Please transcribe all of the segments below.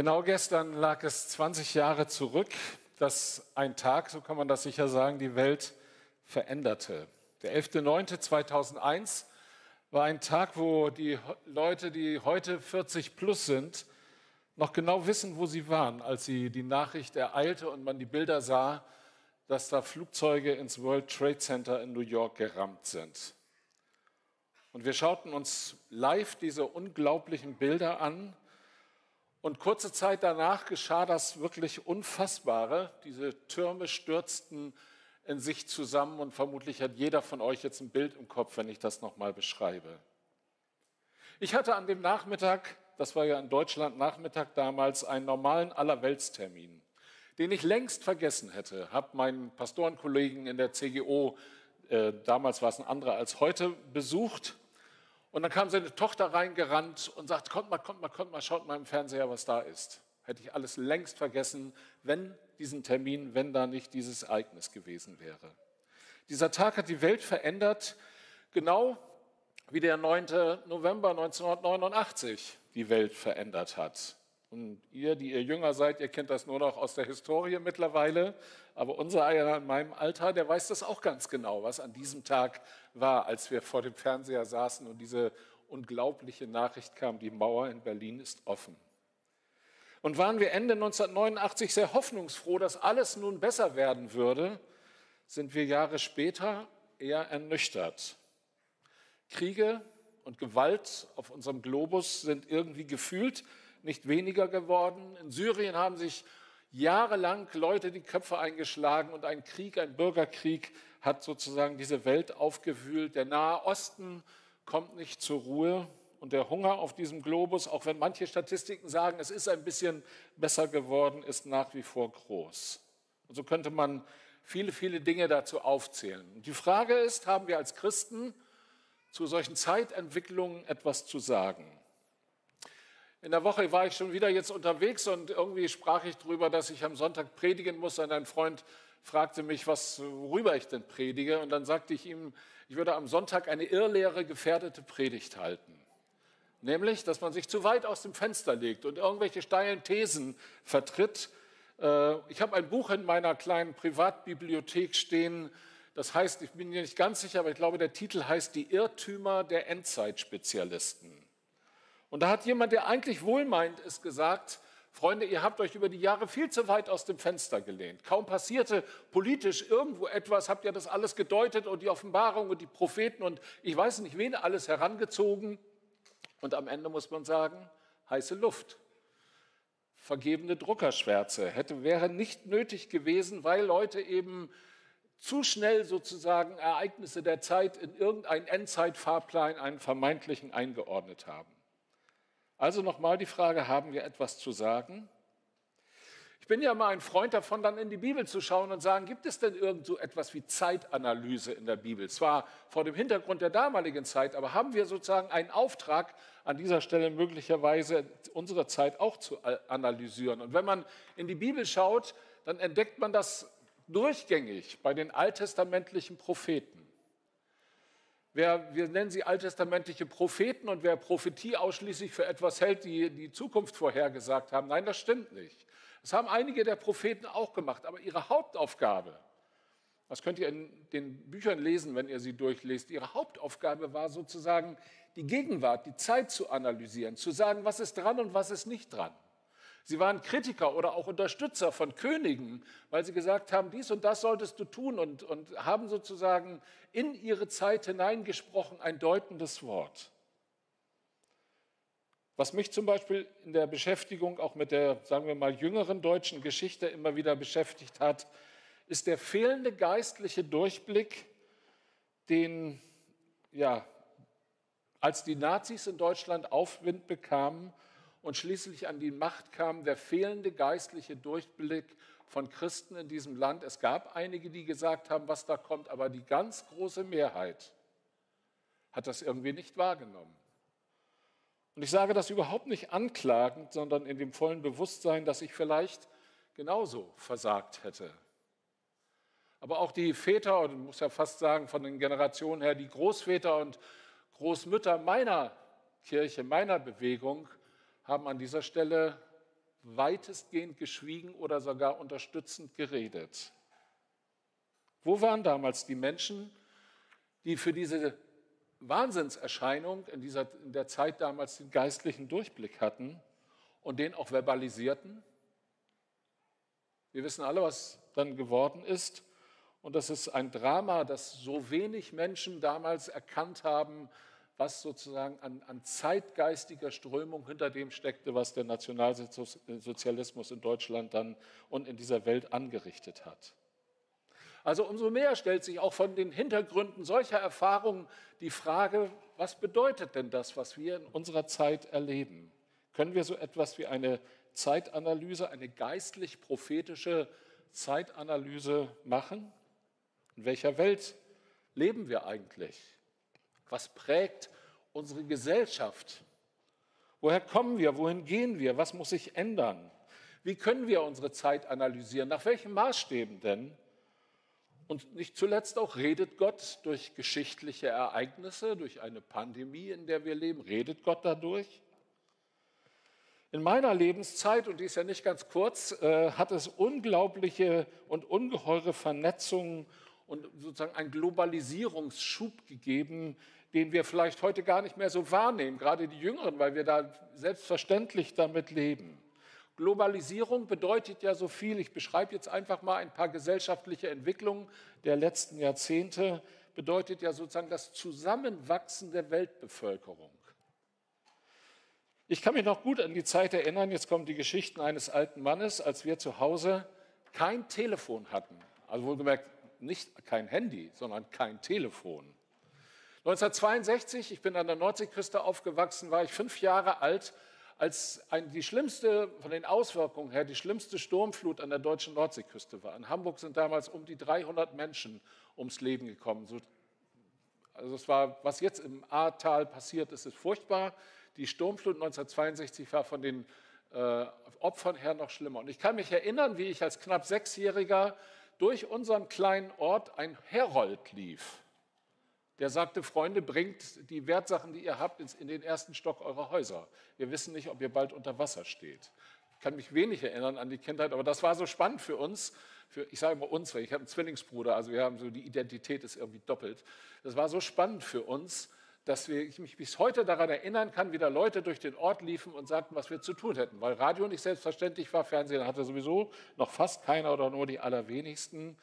Genau gestern lag es 20 Jahre zurück, dass ein Tag, so kann man das sicher sagen, die Welt veränderte. Der 11.09.2001 war ein Tag, wo die Leute, die heute 40 plus sind, noch genau wissen, wo sie waren, als sie die Nachricht ereilte und man die Bilder sah, dass da Flugzeuge ins World Trade Center in New York gerammt sind. Und wir schauten uns live diese unglaublichen Bilder an und kurze Zeit danach geschah das wirklich Unfassbare. Diese Türme stürzten in sich zusammen und vermutlich hat jeder von euch jetzt ein Bild im Kopf, wenn ich das nochmal beschreibe. Ich hatte an dem Nachmittag, das war ja in Deutschland Nachmittag damals, einen normalen Allerweltstermin, den ich längst vergessen hätte, habe meinen Pastorenkollegen in der CGO, äh, damals war es ein anderer als heute, besucht und dann kam seine Tochter reingerannt und sagt, kommt mal, kommt mal, kommt mal, schaut mal im Fernseher, was da ist. Hätte ich alles längst vergessen, wenn diesen Termin, wenn da nicht dieses Ereignis gewesen wäre. Dieser Tag hat die Welt verändert, genau wie der 9. November 1989 die Welt verändert hat. Und ihr, die ihr jünger seid, ihr kennt das nur noch aus der Historie mittlerweile. Aber unser einer in meinem Alter, der weiß das auch ganz genau, was an diesem Tag war, als wir vor dem Fernseher saßen und diese unglaubliche Nachricht kam, die Mauer in Berlin ist offen. Und waren wir Ende 1989 sehr hoffnungsfroh, dass alles nun besser werden würde, sind wir Jahre später eher ernüchtert. Kriege und Gewalt auf unserem Globus sind irgendwie gefühlt nicht weniger geworden. In Syrien haben sich jahrelang Leute die Köpfe eingeschlagen und ein Krieg, ein Bürgerkrieg hat sozusagen diese Welt aufgewühlt. Der Nahe Osten kommt nicht zur Ruhe und der Hunger auf diesem Globus, auch wenn manche Statistiken sagen, es ist ein bisschen besser geworden, ist nach wie vor groß. Und so könnte man viele, viele Dinge dazu aufzählen. Und die Frage ist, haben wir als Christen zu solchen Zeitentwicklungen etwas zu sagen? In der Woche war ich schon wieder jetzt unterwegs und irgendwie sprach ich darüber, dass ich am Sonntag predigen muss. Und ein Freund fragte mich, was, worüber ich denn predige. Und dann sagte ich ihm, ich würde am Sonntag eine irrlehre gefährdete Predigt halten. Nämlich, dass man sich zu weit aus dem Fenster legt und irgendwelche steilen Thesen vertritt. Äh, ich habe ein Buch in meiner kleinen Privatbibliothek stehen. Das heißt, ich bin mir nicht ganz sicher, aber ich glaube, der Titel heißt Die Irrtümer der Endzeitspezialisten. Und da hat jemand, der eigentlich wohlmeint ist, gesagt, Freunde, ihr habt euch über die Jahre viel zu weit aus dem Fenster gelehnt. Kaum passierte politisch irgendwo etwas, habt ihr das alles gedeutet und die Offenbarung und die Propheten und ich weiß nicht wen alles herangezogen. Und am Ende muss man sagen, heiße Luft. Vergebene Druckerschwärze hätte, wäre nicht nötig gewesen, weil Leute eben zu schnell sozusagen Ereignisse der Zeit in irgendeinen Endzeitfahrplan, einen vermeintlichen eingeordnet haben. Also nochmal die Frage, haben wir etwas zu sagen? Ich bin ja mal ein Freund davon, dann in die Bibel zu schauen und sagen, gibt es denn irgend so etwas wie Zeitanalyse in der Bibel? Zwar vor dem Hintergrund der damaligen Zeit, aber haben wir sozusagen einen Auftrag, an dieser Stelle möglicherweise unsere Zeit auch zu analysieren? Und wenn man in die Bibel schaut, dann entdeckt man das durchgängig bei den alttestamentlichen Propheten. Wer, wir nennen sie alttestamentliche Propheten und wer Prophetie ausschließlich für etwas hält, die die Zukunft vorhergesagt haben. Nein, das stimmt nicht. Das haben einige der Propheten auch gemacht, aber ihre Hauptaufgabe, das könnt ihr in den Büchern lesen, wenn ihr sie durchlest, ihre Hauptaufgabe war sozusagen die Gegenwart, die Zeit zu analysieren, zu sagen, was ist dran und was ist nicht dran. Sie waren Kritiker oder auch Unterstützer von Königen, weil sie gesagt haben, dies und das solltest du tun und, und haben sozusagen in ihre Zeit hineingesprochen ein deutendes Wort. Was mich zum Beispiel in der Beschäftigung auch mit der, sagen wir mal, jüngeren deutschen Geschichte immer wieder beschäftigt hat, ist der fehlende geistliche Durchblick, den, ja, als die Nazis in Deutschland Aufwind bekamen und schließlich an die Macht kam der fehlende geistliche Durchblick von Christen in diesem Land. Es gab einige, die gesagt haben, was da kommt, aber die ganz große Mehrheit hat das irgendwie nicht wahrgenommen. Und ich sage das überhaupt nicht anklagend, sondern in dem vollen Bewusstsein, dass ich vielleicht genauso versagt hätte. Aber auch die Väter, und ich muss ja fast sagen, von den Generationen her, die Großväter und Großmütter meiner Kirche, meiner Bewegung, haben an dieser Stelle weitestgehend geschwiegen oder sogar unterstützend geredet. Wo waren damals die Menschen, die für diese Wahnsinnserscheinung in, dieser, in der Zeit damals den geistlichen Durchblick hatten und den auch verbalisierten? Wir wissen alle, was dann geworden ist. Und das ist ein Drama, dass so wenig Menschen damals erkannt haben, was sozusagen an, an zeitgeistiger Strömung hinter dem steckte, was der Nationalsozialismus in Deutschland dann und in dieser Welt angerichtet hat. Also umso mehr stellt sich auch von den Hintergründen solcher Erfahrungen die Frage, was bedeutet denn das, was wir in unserer Zeit erleben? Können wir so etwas wie eine Zeitanalyse, eine geistlich-prophetische Zeitanalyse machen? In welcher Welt leben wir eigentlich? Was prägt unsere Gesellschaft? Woher kommen wir? Wohin gehen wir? Was muss sich ändern? Wie können wir unsere Zeit analysieren? Nach welchen Maßstäben denn? Und nicht zuletzt auch redet Gott durch geschichtliche Ereignisse, durch eine Pandemie, in der wir leben, redet Gott dadurch? In meiner Lebenszeit, und die ist ja nicht ganz kurz, äh, hat es unglaubliche und ungeheure Vernetzungen und sozusagen einen Globalisierungsschub gegeben, den wir vielleicht heute gar nicht mehr so wahrnehmen, gerade die Jüngeren, weil wir da selbstverständlich damit leben. Globalisierung bedeutet ja so viel. Ich beschreibe jetzt einfach mal ein paar gesellschaftliche Entwicklungen der letzten Jahrzehnte. Bedeutet ja sozusagen das Zusammenwachsen der Weltbevölkerung. Ich kann mich noch gut an die Zeit erinnern, jetzt kommen die Geschichten eines alten Mannes, als wir zu Hause kein Telefon hatten. Also wohlgemerkt nicht kein Handy, sondern kein Telefon. 1962, ich bin an der Nordseeküste aufgewachsen, war ich fünf Jahre alt als ein, die schlimmste, von den Auswirkungen her, die schlimmste Sturmflut an der deutschen Nordseeküste war. In Hamburg sind damals um die 300 Menschen ums Leben gekommen. So, also es war, was jetzt im Ahrtal passiert ist, ist furchtbar. Die Sturmflut 1962 war von den äh, Opfern her noch schlimmer. Und ich kann mich erinnern, wie ich als knapp Sechsjähriger durch unseren kleinen Ort ein Herold lief der sagte, Freunde, bringt die Wertsachen, die ihr habt, in den ersten Stock eurer Häuser. Wir wissen nicht, ob ihr bald unter Wasser steht. Ich kann mich wenig erinnern an die Kindheit, aber das war so spannend für uns. Für, ich sage mal uns, weil ich habe einen Zwillingsbruder, also wir haben so die Identität ist irgendwie doppelt. Das war so spannend für uns, dass wir, ich mich bis heute daran erinnern kann, wie da Leute durch den Ort liefen und sagten, was wir zu tun hätten. Weil Radio nicht selbstverständlich war, Fernsehen hatte sowieso noch fast keiner oder nur die allerwenigsten.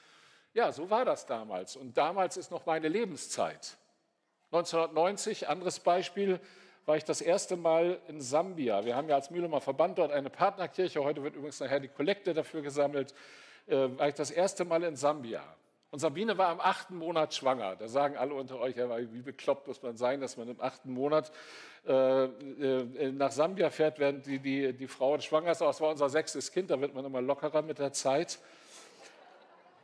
Ja, so war das damals. Und damals ist noch meine Lebenszeit. 1990, anderes Beispiel, war ich das erste Mal in Sambia. Wir haben ja als Mühlemer Verband dort eine Partnerkirche. Heute wird übrigens nachher die Kollekte dafür gesammelt. Äh, war ich das erste Mal in Sambia. Und Sabine war im achten Monat schwanger. Da sagen alle unter euch, wie bekloppt muss man sein, dass man im achten Monat äh, äh, nach Sambia fährt, während die, die, die Frau schwanger ist. Aber es war unser sechstes Kind, da wird man immer lockerer mit der Zeit.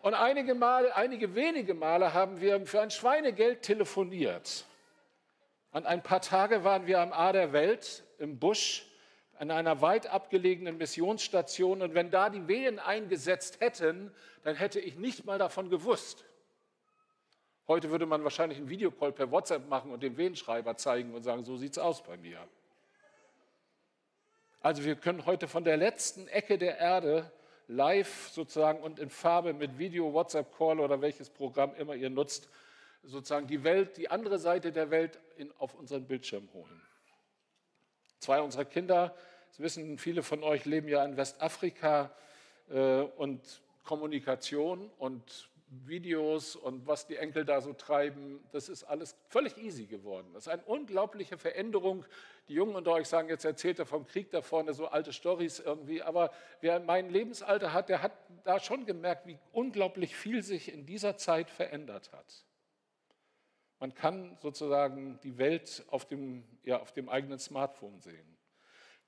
Und einige, Male, einige wenige Male haben wir für ein Schweinegeld telefoniert. Und ein paar Tage waren wir am A der Welt im Busch an einer weit abgelegenen Missionsstation. Und wenn da die Wehen eingesetzt hätten, dann hätte ich nicht mal davon gewusst. Heute würde man wahrscheinlich einen Videocall per WhatsApp machen und den Wehenschreiber zeigen und sagen, so sieht es aus bei mir. Also wir können heute von der letzten Ecke der Erde live sozusagen und in Farbe mit Video, WhatsApp-Call oder welches Programm immer ihr nutzt, sozusagen die Welt, die andere Seite der Welt in, auf unseren Bildschirm holen. Zwei unserer Kinder, das wissen viele von euch, leben ja in Westafrika äh, und Kommunikation und Videos und was die Enkel da so treiben, das ist alles völlig easy geworden. Das ist eine unglaubliche Veränderung. Die Jungen unter euch sagen, jetzt erzählt er vom Krieg da vorne so alte Stories irgendwie, aber wer mein Lebensalter hat, der hat da schon gemerkt, wie unglaublich viel sich in dieser Zeit verändert hat. Man kann sozusagen die Welt auf dem, ja, auf dem eigenen Smartphone sehen.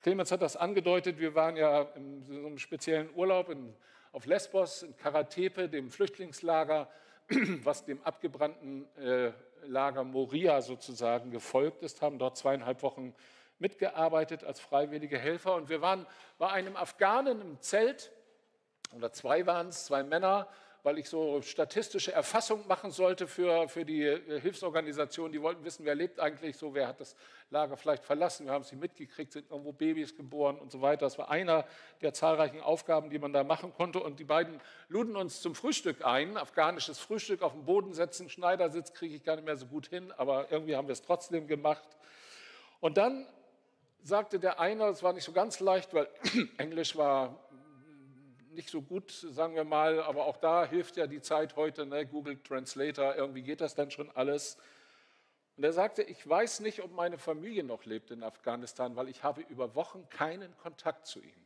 Clemens hat das angedeutet, wir waren ja in so einem speziellen Urlaub in auf Lesbos, in Karatepe, dem Flüchtlingslager, was dem abgebrannten äh, Lager Moria sozusagen gefolgt ist, haben dort zweieinhalb Wochen mitgearbeitet als freiwillige Helfer. Und wir waren bei einem Afghanen im Zelt, oder zwei waren es, zwei Männer, weil ich so statistische Erfassung machen sollte für, für die äh, Hilfsorganisation. Die wollten wissen, wer lebt eigentlich so, wer hat das Lager vielleicht verlassen. Wir haben sie mitgekriegt, sind irgendwo Babys geboren und so weiter. Das war einer der zahlreichen Aufgaben, die man da machen konnte. Und die beiden luden uns zum Frühstück ein, afghanisches Frühstück auf den Boden setzen. Schneidersitz kriege ich gar nicht mehr so gut hin, aber irgendwie haben wir es trotzdem gemacht. Und dann sagte der eine, es war nicht so ganz leicht, weil Englisch war nicht so gut, sagen wir mal, aber auch da hilft ja die Zeit heute, ne? Google Translator, irgendwie geht das dann schon alles. Und er sagte, ich weiß nicht, ob meine Familie noch lebt in Afghanistan, weil ich habe über Wochen keinen Kontakt zu ihnen.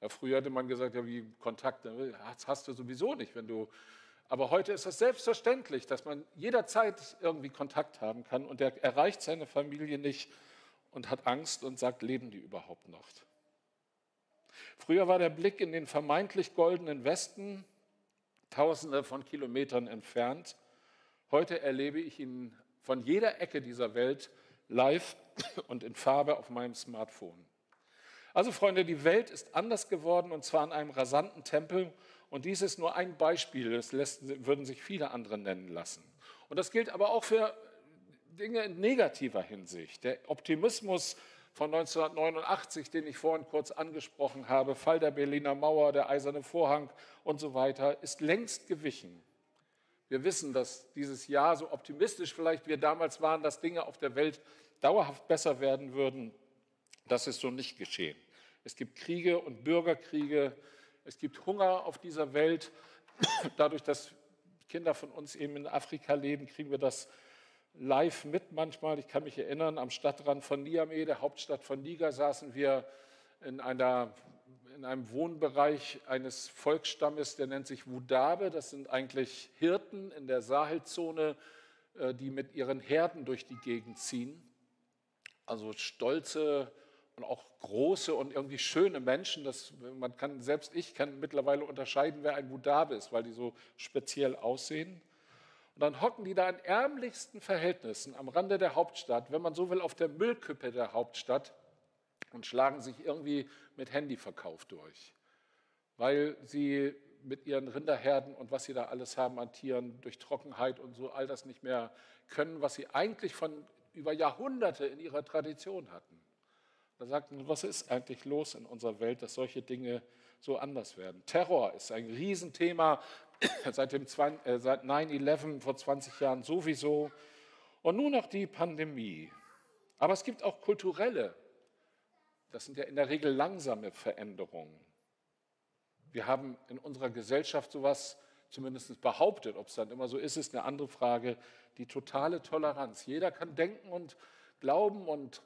Ja, früher hatte man gesagt, ja, wie Kontakt, das hast du sowieso nicht, wenn du. Aber heute ist es selbstverständlich, dass man jederzeit irgendwie Kontakt haben kann und er erreicht seine Familie nicht und hat Angst und sagt, leben die überhaupt noch? Früher war der Blick in den vermeintlich goldenen Westen tausende von Kilometern entfernt. Heute erlebe ich ihn von jeder Ecke dieser Welt live und in Farbe auf meinem Smartphone. Also Freunde, die Welt ist anders geworden und zwar in einem rasanten Tempel. Und dies ist nur ein Beispiel, das lässt, würden sich viele andere nennen lassen. Und das gilt aber auch für Dinge in negativer Hinsicht. Der Optimismus von 1989, den ich vorhin kurz angesprochen habe, Fall der Berliner Mauer, der Eiserne Vorhang und so weiter, ist längst gewichen. Wir wissen, dass dieses Jahr, so optimistisch vielleicht wir damals waren, dass Dinge auf der Welt dauerhaft besser werden würden, das ist so nicht geschehen. Es gibt Kriege und Bürgerkriege, es gibt Hunger auf dieser Welt. Dadurch, dass Kinder von uns eben in Afrika leben, kriegen wir das live mit manchmal. Ich kann mich erinnern, am Stadtrand von Niamey, der Hauptstadt von Niger, saßen wir in, einer, in einem Wohnbereich eines Volksstammes, der nennt sich Wudabe. Das sind eigentlich Hirten in der Sahelzone, äh, die mit ihren Herden durch die Gegend ziehen. Also stolze und auch große und irgendwie schöne Menschen. Das, man kann, selbst ich kann mittlerweile unterscheiden, wer ein Wudabe ist, weil die so speziell aussehen. Und dann hocken die da in ärmlichsten Verhältnissen am Rande der Hauptstadt, wenn man so will, auf der Müllkippe der Hauptstadt und schlagen sich irgendwie mit Handyverkauf durch, weil sie mit ihren Rinderherden und was sie da alles haben an Tieren durch Trockenheit und so all das nicht mehr können, was sie eigentlich von über Jahrhunderte in ihrer Tradition hatten. Da sagten, was ist eigentlich los in unserer Welt, dass solche Dinge so anders werden? Terror ist ein Riesenthema, seit, dem, äh, seit 9-11 vor 20 Jahren sowieso. Und nun noch die Pandemie. Aber es gibt auch kulturelle, das sind ja in der Regel langsame Veränderungen. Wir haben in unserer Gesellschaft sowas zumindest behauptet. Ob es dann immer so ist, ist eine andere Frage. Die totale Toleranz. Jeder kann denken und glauben und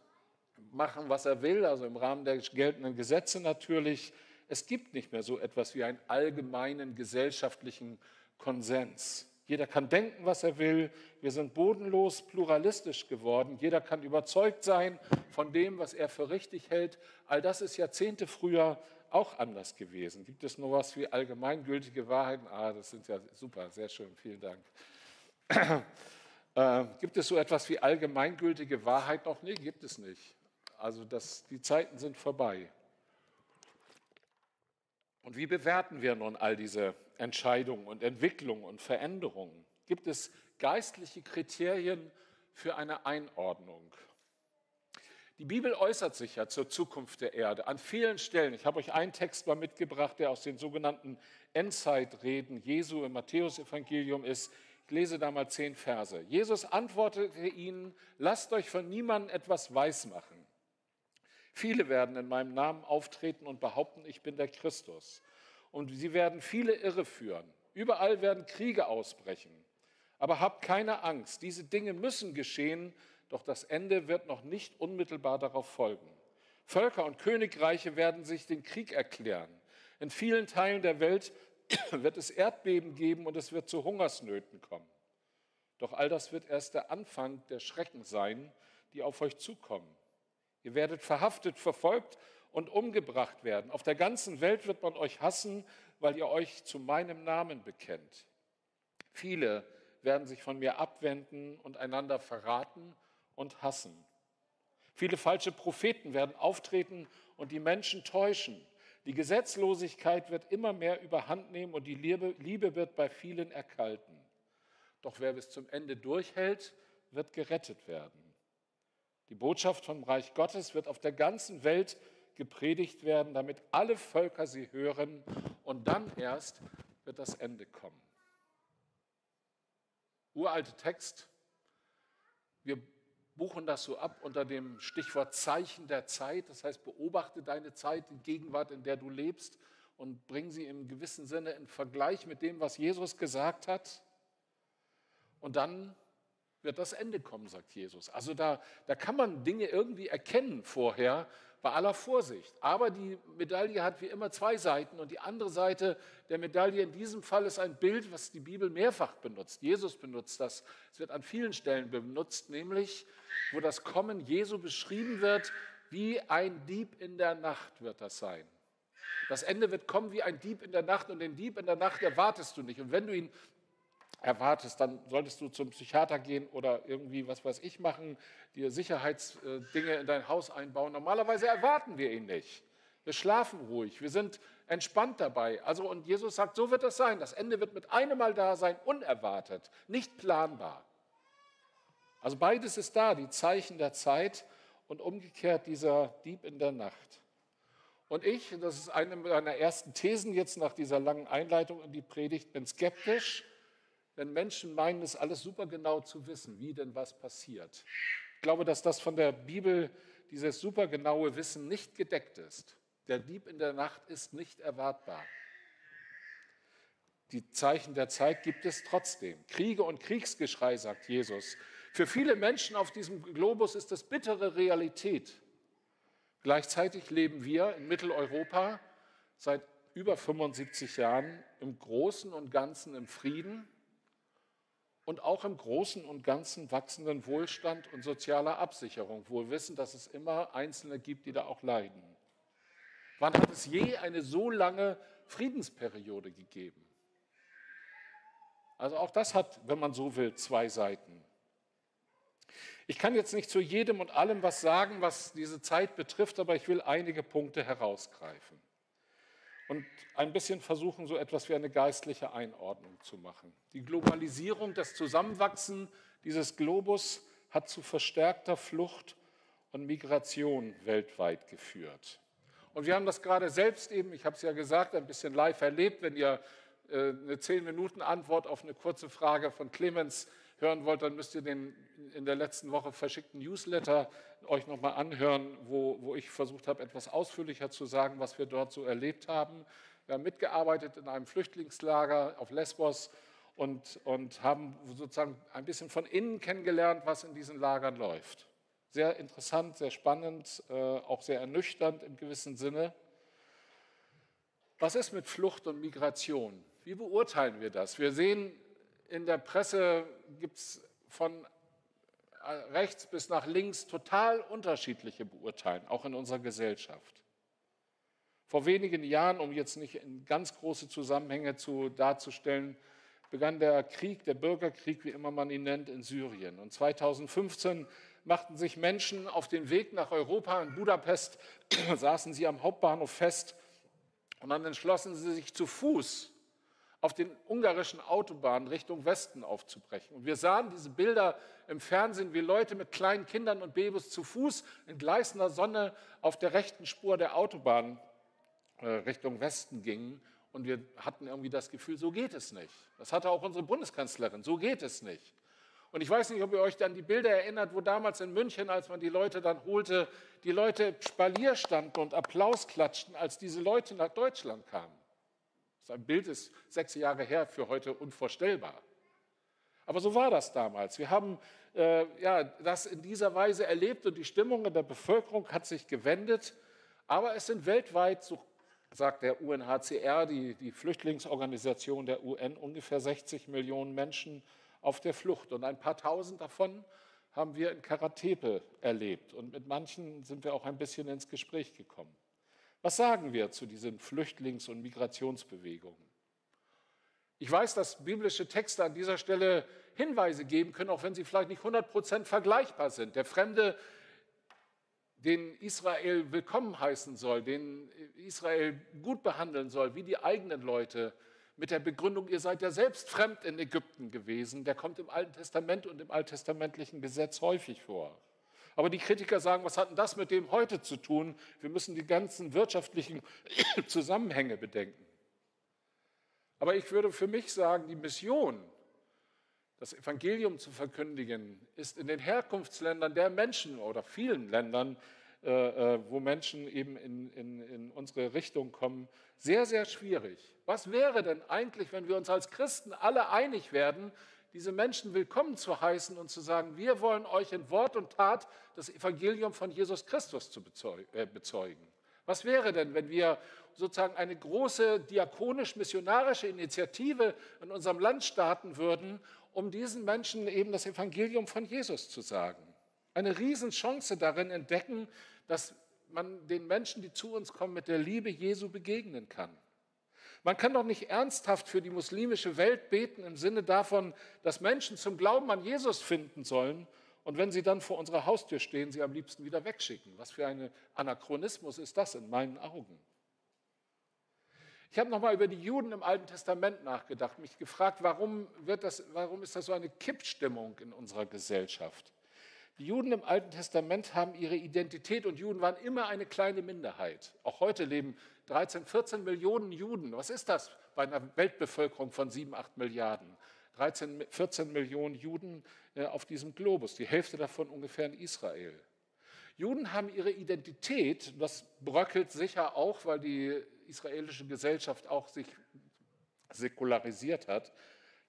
machen, was er will, also im Rahmen der geltenden Gesetze natürlich. Es gibt nicht mehr so etwas wie einen allgemeinen gesellschaftlichen Konsens. Jeder kann denken, was er will. Wir sind bodenlos pluralistisch geworden. Jeder kann überzeugt sein von dem, was er für richtig hält. All das ist Jahrzehnte früher auch anders gewesen. Gibt es nur was wie allgemeingültige Wahrheiten? Ah, das sind ja super, sehr schön, vielen Dank. Äh, gibt es so etwas wie allgemeingültige Wahrheit noch? Nee, gibt es nicht. Also das, die Zeiten sind vorbei. Und wie bewerten wir nun all diese Entscheidungen und Entwicklungen und Veränderungen? Gibt es geistliche Kriterien für eine Einordnung? Die Bibel äußert sich ja zur Zukunft der Erde an vielen Stellen. Ich habe euch einen Text mal mitgebracht, der aus den sogenannten Endzeitreden Jesu im Matthäusevangelium ist. Ich lese da mal zehn Verse. Jesus antwortete ihnen, lasst euch von niemandem etwas weismachen. Viele werden in meinem Namen auftreten und behaupten, ich bin der Christus. Und sie werden viele irre führen. Überall werden Kriege ausbrechen. Aber habt keine Angst, diese Dinge müssen geschehen, doch das Ende wird noch nicht unmittelbar darauf folgen. Völker und Königreiche werden sich den Krieg erklären. In vielen Teilen der Welt wird es Erdbeben geben und es wird zu Hungersnöten kommen. Doch all das wird erst der Anfang der Schrecken sein, die auf euch zukommen. Ihr werdet verhaftet, verfolgt und umgebracht werden. Auf der ganzen Welt wird man euch hassen, weil ihr euch zu meinem Namen bekennt. Viele werden sich von mir abwenden und einander verraten und hassen. Viele falsche Propheten werden auftreten und die Menschen täuschen. Die Gesetzlosigkeit wird immer mehr überhand nehmen und die Liebe, Liebe wird bei vielen erkalten. Doch wer bis zum Ende durchhält, wird gerettet werden. Die Botschaft vom Reich Gottes wird auf der ganzen Welt gepredigt werden, damit alle Völker sie hören und dann erst wird das Ende kommen. Uralte Text. Wir buchen das so ab unter dem Stichwort Zeichen der Zeit. Das heißt, beobachte deine Zeit, die Gegenwart, in der du lebst und bring sie im gewissen Sinne in Vergleich mit dem, was Jesus gesagt hat. Und dann wird das Ende kommen, sagt Jesus. Also da, da kann man Dinge irgendwie erkennen vorher, bei aller Vorsicht. Aber die Medaille hat wie immer zwei Seiten und die andere Seite der Medaille in diesem Fall ist ein Bild, was die Bibel mehrfach benutzt. Jesus benutzt das. Es wird an vielen Stellen benutzt, nämlich wo das Kommen Jesu beschrieben wird, wie ein Dieb in der Nacht wird das sein. Das Ende wird kommen wie ein Dieb in der Nacht und den Dieb in der Nacht erwartest du nicht. Und wenn du ihn erwartest, dann solltest du zum Psychiater gehen oder irgendwie, was weiß ich, machen, dir Sicherheitsdinge in dein Haus einbauen. Normalerweise erwarten wir ihn nicht. Wir schlafen ruhig, wir sind entspannt dabei. Also, und Jesus sagt, so wird das sein. Das Ende wird mit einem Mal da sein, unerwartet, nicht planbar. Also beides ist da, die Zeichen der Zeit und umgekehrt dieser Dieb in der Nacht. Und ich, das ist eine meiner ersten Thesen jetzt nach dieser langen Einleitung in die Predigt, bin skeptisch wenn Menschen meinen, es alles super genau zu wissen, wie denn was passiert. Ich glaube, dass das von der Bibel, dieses super genaue Wissen, nicht gedeckt ist. Der Dieb in der Nacht ist nicht erwartbar. Die Zeichen der Zeit gibt es trotzdem. Kriege und Kriegsgeschrei, sagt Jesus. Für viele Menschen auf diesem Globus ist das bittere Realität. Gleichzeitig leben wir in Mitteleuropa seit über 75 Jahren im Großen und Ganzen im Frieden und auch im Großen und Ganzen wachsenden Wohlstand und sozialer Absicherung, wohl wissen, dass es immer Einzelne gibt, die da auch leiden. Wann hat es je eine so lange Friedensperiode gegeben? Also auch das hat, wenn man so will, zwei Seiten. Ich kann jetzt nicht zu jedem und allem was sagen, was diese Zeit betrifft, aber ich will einige Punkte herausgreifen und ein bisschen versuchen, so etwas wie eine geistliche Einordnung zu machen. Die Globalisierung, das Zusammenwachsen dieses Globus hat zu verstärkter Flucht und Migration weltweit geführt. Und wir haben das gerade selbst eben, ich habe es ja gesagt, ein bisschen live erlebt. Wenn ihr äh, eine zehn Minuten Antwort auf eine kurze Frage von Clemens hören wollt, dann müsst ihr den in der letzten Woche verschickten Newsletter euch nochmal anhören, wo, wo ich versucht habe, etwas ausführlicher zu sagen, was wir dort so erlebt haben. Wir haben mitgearbeitet in einem Flüchtlingslager auf Lesbos und, und haben sozusagen ein bisschen von innen kennengelernt, was in diesen Lagern läuft. Sehr interessant, sehr spannend, äh, auch sehr ernüchternd im gewissen Sinne. Was ist mit Flucht und Migration? Wie beurteilen wir das? Wir sehen in der Presse gibt es von äh, rechts bis nach links total unterschiedliche Beurteilungen, auch in unserer Gesellschaft. Vor wenigen Jahren, um jetzt nicht in ganz große Zusammenhänge zu, darzustellen, begann der Krieg, der Bürgerkrieg, wie immer man ihn nennt, in Syrien. Und 2015 machten sich Menschen auf den Weg nach Europa. In Budapest saßen sie am Hauptbahnhof fest und dann entschlossen sie sich zu Fuß auf den ungarischen Autobahnen Richtung Westen aufzubrechen. Und wir sahen diese Bilder im Fernsehen, wie Leute mit kleinen Kindern und Babys zu Fuß in gleißender Sonne auf der rechten Spur der Autobahn äh, Richtung Westen gingen. Und wir hatten irgendwie das Gefühl, so geht es nicht. Das hatte auch unsere Bundeskanzlerin, so geht es nicht. Und ich weiß nicht, ob ihr euch an die Bilder erinnert, wo damals in München, als man die Leute dann holte, die Leute Spalier standen und Applaus klatschten, als diese Leute nach Deutschland kamen. Das Bild ist sechs Jahre her, für heute unvorstellbar. Aber so war das damals. Wir haben äh, ja, das in dieser Weise erlebt und die Stimmung in der Bevölkerung hat sich gewendet. Aber es sind weltweit, so sagt der UNHCR, die, die Flüchtlingsorganisation der UN, ungefähr 60 Millionen Menschen auf der Flucht. Und ein paar tausend davon haben wir in Karatepe erlebt. Und mit manchen sind wir auch ein bisschen ins Gespräch gekommen. Was sagen wir zu diesen Flüchtlings- und Migrationsbewegungen? Ich weiß, dass biblische Texte an dieser Stelle Hinweise geben können, auch wenn sie vielleicht nicht 100% vergleichbar sind. Der Fremde den Israel willkommen heißen soll, den Israel gut behandeln soll, wie die eigenen Leute, mit der Begründung, ihr seid ja selbst fremd in Ägypten gewesen, der kommt im Alten Testament und im alttestamentlichen Gesetz häufig vor. Aber die Kritiker sagen, was hat denn das mit dem heute zu tun? Wir müssen die ganzen wirtschaftlichen Zusammenhänge bedenken. Aber ich würde für mich sagen, die Mission, das Evangelium zu verkündigen, ist in den Herkunftsländern der Menschen oder vielen Ländern, äh, äh, wo Menschen eben in, in, in unsere Richtung kommen, sehr, sehr schwierig. Was wäre denn eigentlich, wenn wir uns als Christen alle einig werden, diese Menschen willkommen zu heißen und zu sagen, wir wollen euch in Wort und Tat das Evangelium von Jesus Christus zu äh, bezeugen? Was wäre denn, wenn wir sozusagen eine große diakonisch-missionarische Initiative in unserem Land starten würden, um diesen Menschen eben das Evangelium von Jesus zu sagen. Eine Riesenchance darin entdecken, dass man den Menschen, die zu uns kommen, mit der Liebe Jesu begegnen kann. Man kann doch nicht ernsthaft für die muslimische Welt beten im Sinne davon, dass Menschen zum Glauben an Jesus finden sollen und wenn sie dann vor unserer Haustür stehen, sie am liebsten wieder wegschicken. Was für ein Anachronismus ist das in meinen Augen? Ich habe nochmal über die Juden im Alten Testament nachgedacht, mich gefragt, warum, wird das, warum ist das so eine Kippstimmung in unserer Gesellschaft? Die Juden im Alten Testament haben ihre Identität und Juden waren immer eine kleine Minderheit. Auch heute leben 13, 14 Millionen Juden. Was ist das bei einer Weltbevölkerung von 7, 8 Milliarden? 13, 14 Millionen Juden äh, auf diesem Globus, die Hälfte davon ungefähr in Israel. Juden haben ihre Identität, das bröckelt sicher auch, weil die israelische Gesellschaft auch sich säkularisiert hat.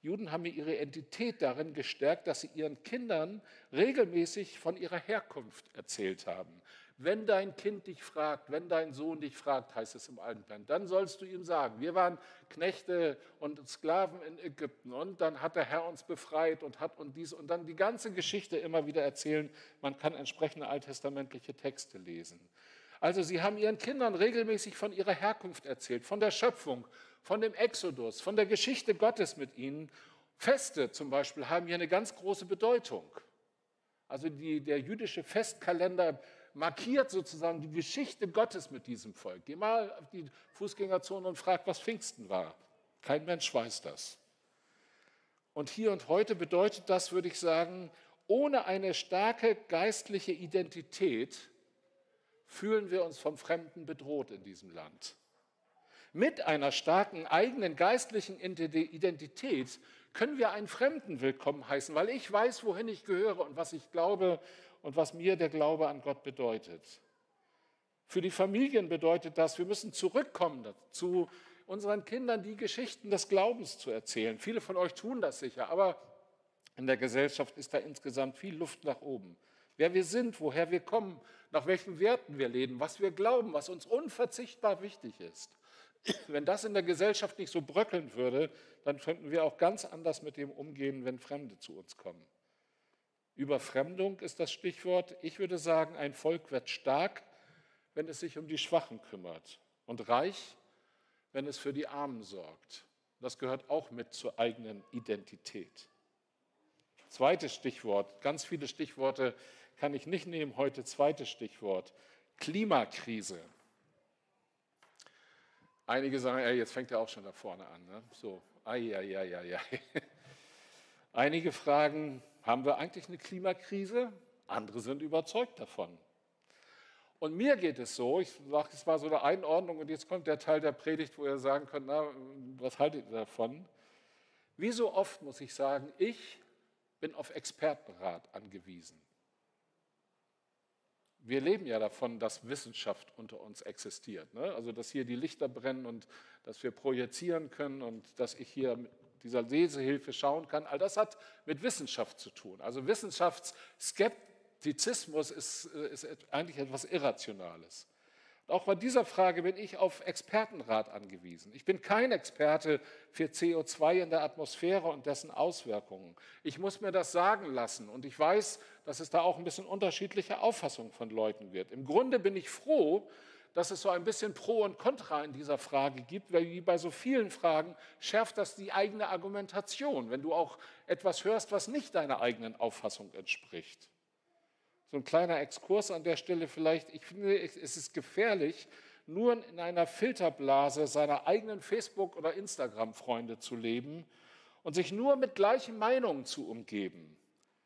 Juden haben ihre Identität darin gestärkt, dass sie ihren Kindern regelmäßig von ihrer Herkunft erzählt haben. Wenn dein Kind dich fragt, wenn dein Sohn dich fragt, heißt es im Alten Plan, dann sollst du ihm sagen, wir waren Knechte und Sklaven in Ägypten und dann hat der Herr uns befreit und hat und dies und dann die ganze Geschichte immer wieder erzählen. Man kann entsprechende alttestamentliche Texte lesen. Also sie haben ihren Kindern regelmäßig von ihrer Herkunft erzählt, von der Schöpfung, von dem Exodus, von der Geschichte Gottes mit ihnen. Feste zum Beispiel haben hier eine ganz große Bedeutung. Also die, der jüdische Festkalender markiert sozusagen die Geschichte Gottes mit diesem Volk. Geh mal auf die Fußgängerzone und frag, was Pfingsten war. Kein Mensch weiß das. Und hier und heute bedeutet das, würde ich sagen, ohne eine starke geistliche Identität fühlen wir uns vom Fremden bedroht in diesem Land. Mit einer starken eigenen geistlichen Identität können wir einen Fremden willkommen heißen, weil ich weiß, wohin ich gehöre und was ich glaube und was mir der Glaube an Gott bedeutet. Für die Familien bedeutet das, wir müssen zurückkommen zu unseren Kindern die Geschichten des Glaubens zu erzählen. Viele von euch tun das sicher, aber in der Gesellschaft ist da insgesamt viel Luft nach oben. Wer wir sind, woher wir kommen, nach welchen Werten wir leben, was wir glauben, was uns unverzichtbar wichtig ist. Wenn das in der Gesellschaft nicht so bröckeln würde, dann könnten wir auch ganz anders mit dem umgehen, wenn Fremde zu uns kommen. Überfremdung ist das Stichwort. Ich würde sagen, ein Volk wird stark, wenn es sich um die Schwachen kümmert und reich, wenn es für die Armen sorgt. Das gehört auch mit zur eigenen Identität. Zweites Stichwort, ganz viele Stichworte kann ich nicht nehmen heute. Zweites Stichwort, Klimakrise. Einige sagen, ey, jetzt fängt er auch schon da vorne an. Ne? So, ai, ai, ai, ai, ai. Einige fragen, haben wir eigentlich eine Klimakrise? Andere sind überzeugt davon. Und mir geht es so, ich sage, es war so eine Einordnung und jetzt kommt der Teil der Predigt, wo ihr sagen könnt, na, was haltet ihr davon? Wie so oft muss ich sagen, ich bin auf Expertenrat angewiesen. Wir leben ja davon, dass Wissenschaft unter uns existiert. Ne? Also, dass hier die Lichter brennen und dass wir projizieren können und dass ich hier dieser Lesehilfe schauen kann. All das hat mit Wissenschaft zu tun. Also Wissenschaftsskeptizismus ist, äh, ist eigentlich etwas Irrationales. Auch bei dieser Frage bin ich auf Expertenrat angewiesen. Ich bin kein Experte für CO2 in der Atmosphäre und dessen Auswirkungen. Ich muss mir das sagen lassen und ich weiß, dass es da auch ein bisschen unterschiedliche Auffassungen von Leuten wird. Im Grunde bin ich froh, dass es so ein bisschen Pro und Contra in dieser Frage gibt, weil wie bei so vielen Fragen schärft das die eigene Argumentation, wenn du auch etwas hörst, was nicht deiner eigenen Auffassung entspricht. So ein kleiner Exkurs an der Stelle vielleicht. Ich finde, es ist gefährlich, nur in einer Filterblase seiner eigenen Facebook- oder Instagram-Freunde zu leben und sich nur mit gleichen Meinungen zu umgeben.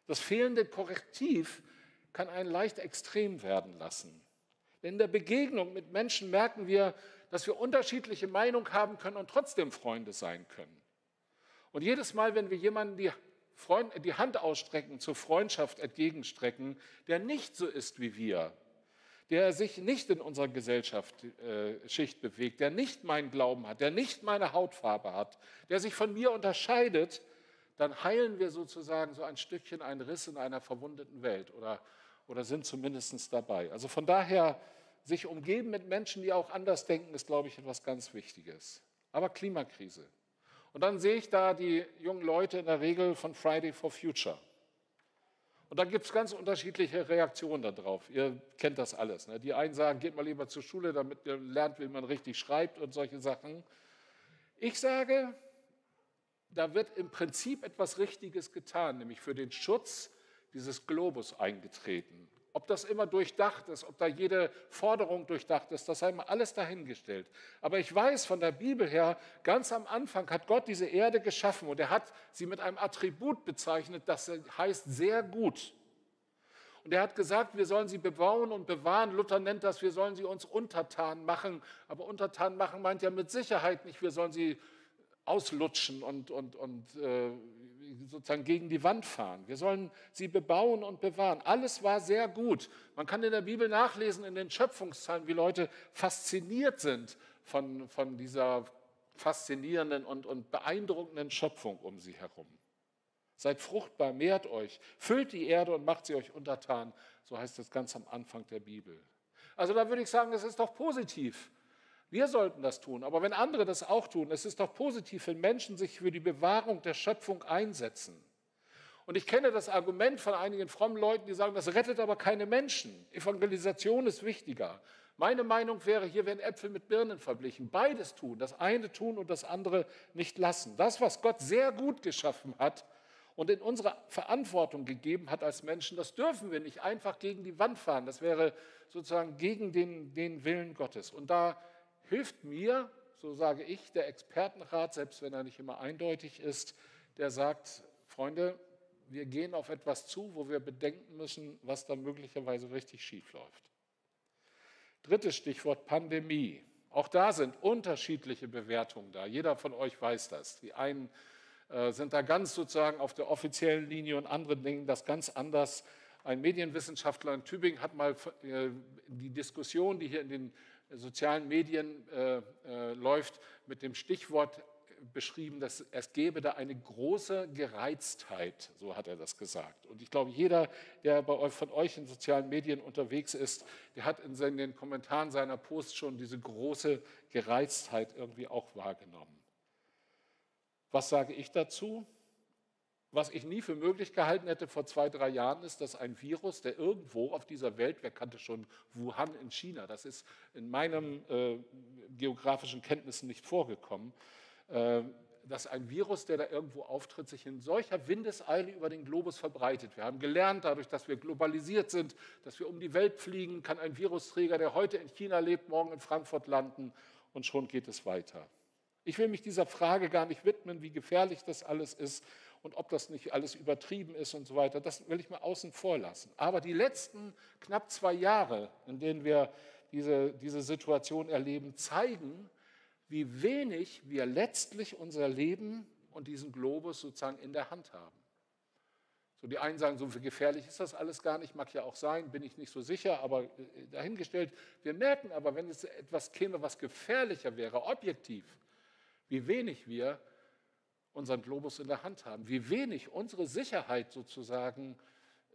Das fehlende Korrektiv kann einen leicht extrem werden lassen. In der Begegnung mit Menschen merken wir, dass wir unterschiedliche Meinungen haben können und trotzdem Freunde sein können. Und jedes Mal, wenn wir jemanden die, Freund, die Hand ausstrecken, zur Freundschaft entgegenstrecken, der nicht so ist wie wir, der sich nicht in unserer Gesellschaftsschicht äh, bewegt, der nicht meinen Glauben hat, der nicht meine Hautfarbe hat, der sich von mir unterscheidet, dann heilen wir sozusagen so ein Stückchen einen Riss in einer verwundeten Welt oder, oder sind zumindest dabei. Also von daher, sich umgeben mit Menschen, die auch anders denken, ist, glaube ich, etwas ganz Wichtiges. Aber Klimakrise. Und dann sehe ich da die jungen Leute in der Regel von Friday for Future. Und da gibt es ganz unterschiedliche Reaktionen darauf. Ihr kennt das alles. Ne? Die einen sagen, geht mal lieber zur Schule, damit ihr lernt, wie man richtig schreibt und solche Sachen. Ich sage, da wird im Prinzip etwas Richtiges getan, nämlich für den Schutz dieses Globus eingetreten. Ob das immer durchdacht ist, ob da jede Forderung durchdacht ist, das sei mal alles dahingestellt. Aber ich weiß von der Bibel her, ganz am Anfang hat Gott diese Erde geschaffen und er hat sie mit einem Attribut bezeichnet, das heißt sehr gut. Und er hat gesagt, wir sollen sie bebauen und bewahren. Luther nennt das, wir sollen sie uns untertan machen. Aber untertan machen meint ja mit Sicherheit nicht, wir sollen sie auslutschen und, und, und äh, sozusagen gegen die Wand fahren. Wir sollen sie bebauen und bewahren. Alles war sehr gut. Man kann in der Bibel nachlesen, in den Schöpfungszahlen, wie Leute fasziniert sind von, von dieser faszinierenden und, und beeindruckenden Schöpfung um sie herum. Seid fruchtbar, mehrt euch, füllt die Erde und macht sie euch untertan. So heißt es ganz am Anfang der Bibel. Also da würde ich sagen, es ist doch positiv, wir sollten das tun, aber wenn andere das auch tun, es ist doch positiv, wenn Menschen sich für die Bewahrung der Schöpfung einsetzen. Und ich kenne das Argument von einigen frommen Leuten, die sagen, das rettet aber keine Menschen. Evangelisation ist wichtiger. Meine Meinung wäre, hier werden Äpfel mit Birnen verglichen. Beides tun, das eine tun und das andere nicht lassen. Das, was Gott sehr gut geschaffen hat und in unsere Verantwortung gegeben hat als Menschen, das dürfen wir nicht einfach gegen die Wand fahren. Das wäre sozusagen gegen den, den Willen Gottes. Und da hilft mir, so sage ich, der Expertenrat, selbst wenn er nicht immer eindeutig ist, der sagt, Freunde, wir gehen auf etwas zu, wo wir bedenken müssen, was da möglicherweise richtig schief läuft. Drittes Stichwort Pandemie. Auch da sind unterschiedliche Bewertungen da. Jeder von euch weiß das. Die einen äh, sind da ganz sozusagen auf der offiziellen Linie und andere denken das ganz anders. Ein Medienwissenschaftler in Tübingen hat mal äh, die Diskussion, die hier in den sozialen Medien äh, äh, läuft, mit dem Stichwort beschrieben, dass es gäbe da eine große Gereiztheit, so hat er das gesagt. Und ich glaube, jeder, der bei euch, von euch in sozialen Medien unterwegs ist, der hat in den Kommentaren seiner Posts schon diese große Gereiztheit irgendwie auch wahrgenommen. Was sage ich dazu? Was ich nie für möglich gehalten hätte vor zwei, drei Jahren, ist, dass ein Virus, der irgendwo auf dieser Welt, wer kannte schon Wuhan in China, das ist in meinen äh, geografischen Kenntnissen nicht vorgekommen, äh, dass ein Virus, der da irgendwo auftritt, sich in solcher Windeseile über den Globus verbreitet. Wir haben gelernt, dadurch, dass wir globalisiert sind, dass wir um die Welt fliegen, kann ein Virusträger, der heute in China lebt, morgen in Frankfurt landen und schon geht es weiter. Ich will mich dieser Frage gar nicht widmen, wie gefährlich das alles ist und ob das nicht alles übertrieben ist und so weiter, das will ich mal außen vor lassen. Aber die letzten knapp zwei Jahre, in denen wir diese, diese Situation erleben, zeigen, wie wenig wir letztlich unser Leben und diesen Globus sozusagen in der Hand haben. So die einen sagen, so gefährlich ist das alles gar nicht, mag ja auch sein, bin ich nicht so sicher, aber äh, dahingestellt. Wir merken aber, wenn es etwas käme, was gefährlicher wäre, objektiv, wie wenig wir unseren Globus in der Hand haben, wie wenig unsere Sicherheit sozusagen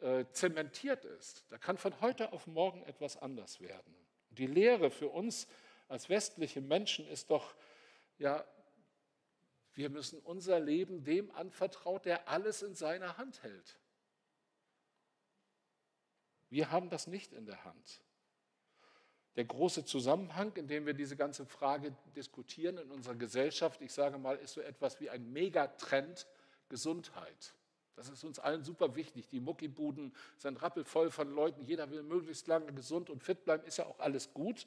äh, zementiert ist. Da kann von heute auf morgen etwas anders werden. Die Lehre für uns als westliche Menschen ist doch, ja, wir müssen unser Leben dem anvertraut, der alles in seiner Hand hält. Wir haben das nicht in der Hand der große Zusammenhang, in dem wir diese ganze Frage diskutieren in unserer Gesellschaft, ich sage mal, ist so etwas wie ein Megatrend Gesundheit. Das ist uns allen super wichtig. Die Muckibuden sind rappelvoll von Leuten. Jeder will möglichst lange gesund und fit bleiben. Ist ja auch alles gut.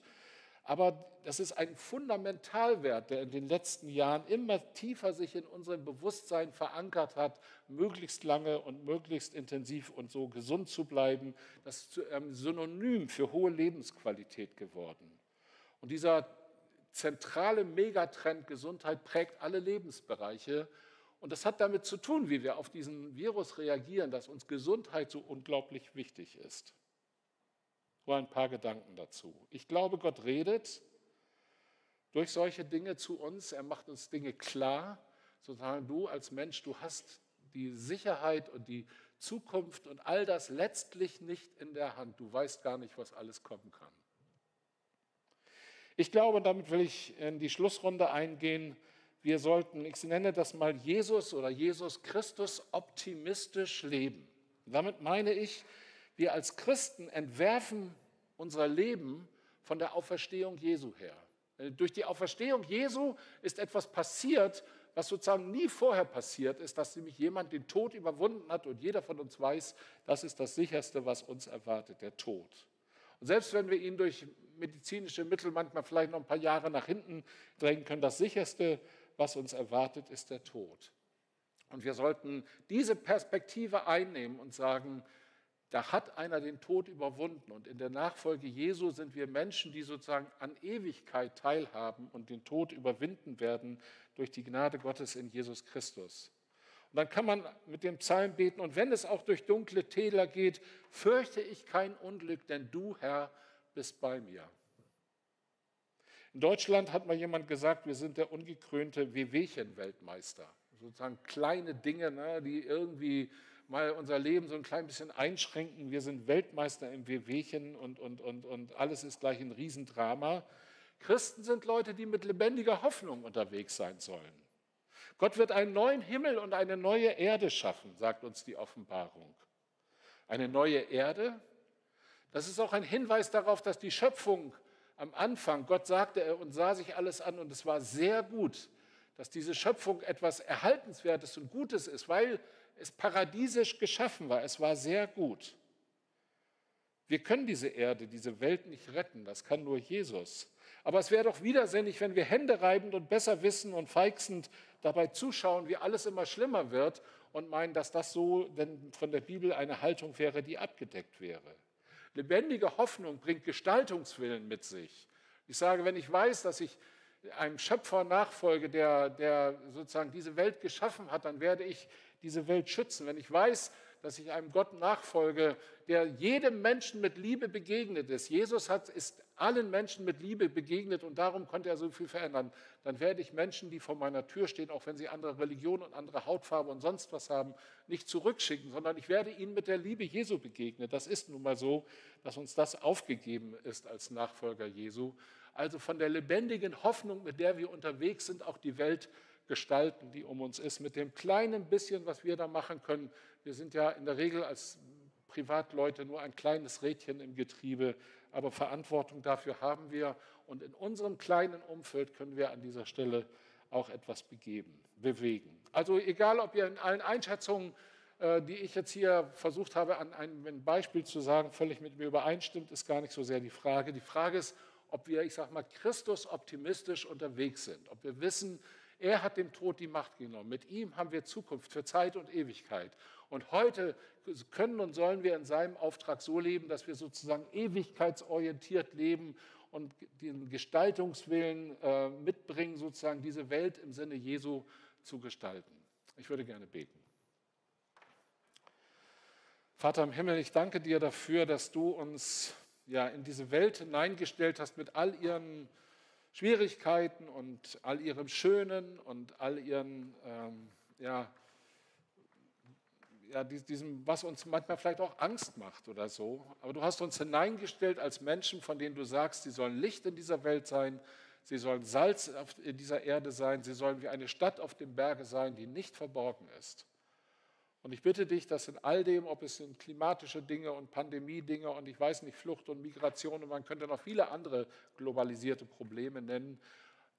Aber das ist ein Fundamentalwert, der in den letzten Jahren immer tiefer sich in unserem Bewusstsein verankert hat, möglichst lange und möglichst intensiv und so gesund zu bleiben. Das ist zu einem Synonym für hohe Lebensqualität geworden. Und dieser zentrale Megatrend Gesundheit prägt alle Lebensbereiche. Und das hat damit zu tun, wie wir auf diesen Virus reagieren, dass uns Gesundheit so unglaublich wichtig ist. Nur ein paar Gedanken dazu. Ich glaube, Gott redet durch solche Dinge zu uns. Er macht uns Dinge klar. Sozusagen du als Mensch, du hast die Sicherheit und die Zukunft und all das letztlich nicht in der Hand. Du weißt gar nicht, was alles kommen kann. Ich glaube, damit will ich in die Schlussrunde eingehen. Wir sollten, ich nenne das mal Jesus oder Jesus Christus optimistisch leben. Damit meine ich, wir als Christen entwerfen unser Leben von der Auferstehung Jesu her. Durch die Auferstehung Jesu ist etwas passiert, was sozusagen nie vorher passiert ist, dass nämlich jemand den Tod überwunden hat und jeder von uns weiß, das ist das sicherste, was uns erwartet, der Tod. Und selbst wenn wir ihn durch medizinische Mittel manchmal vielleicht noch ein paar Jahre nach hinten drängen können, das sicherste, was uns erwartet, ist der Tod. Und wir sollten diese Perspektive einnehmen und sagen, da hat einer den Tod überwunden. Und in der Nachfolge Jesu sind wir Menschen, die sozusagen an Ewigkeit teilhaben und den Tod überwinden werden durch die Gnade Gottes in Jesus Christus. Und dann kann man mit dem Psalm beten, und wenn es auch durch dunkle Täler geht, fürchte ich kein Unglück, denn du, Herr, bist bei mir. In Deutschland hat mal jemand gesagt, wir sind der ungekrönte Wehwehchen-Weltmeister. Sozusagen kleine Dinge, ne, die irgendwie mal unser Leben so ein klein bisschen einschränken. Wir sind Weltmeister im Wehwehchen und, und, und, und alles ist gleich ein Riesendrama. Christen sind Leute, die mit lebendiger Hoffnung unterwegs sein sollen. Gott wird einen neuen Himmel und eine neue Erde schaffen, sagt uns die Offenbarung. Eine neue Erde, das ist auch ein Hinweis darauf, dass die Schöpfung am Anfang, Gott sagte und sah sich alles an und es war sehr gut, dass diese Schöpfung etwas Erhaltenswertes und Gutes ist, weil es paradiesisch geschaffen war. Es war sehr gut. Wir können diese Erde, diese Welt nicht retten. Das kann nur Jesus. Aber es wäre doch widersinnig, wenn wir Hände reibend und besser wissen und feixend dabei zuschauen, wie alles immer schlimmer wird und meinen, dass das so denn von der Bibel eine Haltung wäre, die abgedeckt wäre. Lebendige Hoffnung bringt Gestaltungswillen mit sich. Ich sage, wenn ich weiß, dass ich einem Schöpfer nachfolge, der, der sozusagen diese Welt geschaffen hat, dann werde ich diese Welt schützen. Wenn ich weiß, dass ich einem Gott nachfolge, der jedem Menschen mit Liebe begegnet ist. Jesus hat, ist allen Menschen mit Liebe begegnet und darum konnte er so viel verändern. Dann werde ich Menschen, die vor meiner Tür stehen, auch wenn sie andere Religion und andere Hautfarbe und sonst was haben, nicht zurückschicken, sondern ich werde ihnen mit der Liebe Jesu begegnen. Das ist nun mal so, dass uns das aufgegeben ist als Nachfolger Jesu. Also von der lebendigen Hoffnung, mit der wir unterwegs sind, auch die Welt gestalten, die um uns ist, mit dem kleinen bisschen, was wir da machen können. Wir sind ja in der Regel als Privatleute nur ein kleines Rädchen im Getriebe, aber Verantwortung dafür haben wir und in unserem kleinen Umfeld können wir an dieser Stelle auch etwas begeben, bewegen. Also egal, ob ihr in allen Einschätzungen, äh, die ich jetzt hier versucht habe, an einem Beispiel zu sagen, völlig mit mir übereinstimmt, ist gar nicht so sehr die Frage. Die Frage ist, ob wir, ich sage mal, Christus optimistisch unterwegs sind, ob wir wissen, er hat dem Tod die Macht genommen. Mit ihm haben wir Zukunft für Zeit und Ewigkeit. Und heute können und sollen wir in seinem Auftrag so leben, dass wir sozusagen ewigkeitsorientiert leben und den Gestaltungswillen äh, mitbringen, sozusagen diese Welt im Sinne Jesu zu gestalten. Ich würde gerne beten. Vater im Himmel, ich danke dir dafür, dass du uns ja in diese Welt hineingestellt hast mit all ihren Schwierigkeiten und all ihrem Schönen und all ihren, ähm, ja, ja, diesem, was uns manchmal vielleicht auch Angst macht oder so. Aber du hast uns hineingestellt als Menschen, von denen du sagst, sie sollen Licht in dieser Welt sein, sie sollen Salz in dieser Erde sein, sie sollen wie eine Stadt auf dem Berge sein, die nicht verborgen ist. Und ich bitte dich, dass in all dem, ob es sind klimatische Dinge und Pandemie-Dinge und ich weiß nicht, Flucht und Migration und man könnte noch viele andere globalisierte Probleme nennen,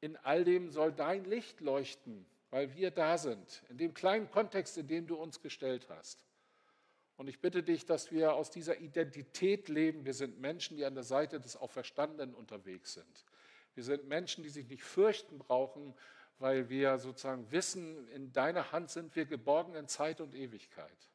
in all dem soll dein Licht leuchten weil wir da sind, in dem kleinen Kontext, in dem du uns gestellt hast. Und ich bitte dich, dass wir aus dieser Identität leben. Wir sind Menschen, die an der Seite des Auferstandenen unterwegs sind. Wir sind Menschen, die sich nicht fürchten brauchen, weil wir sozusagen wissen, in deiner Hand sind wir geborgen in Zeit und Ewigkeit.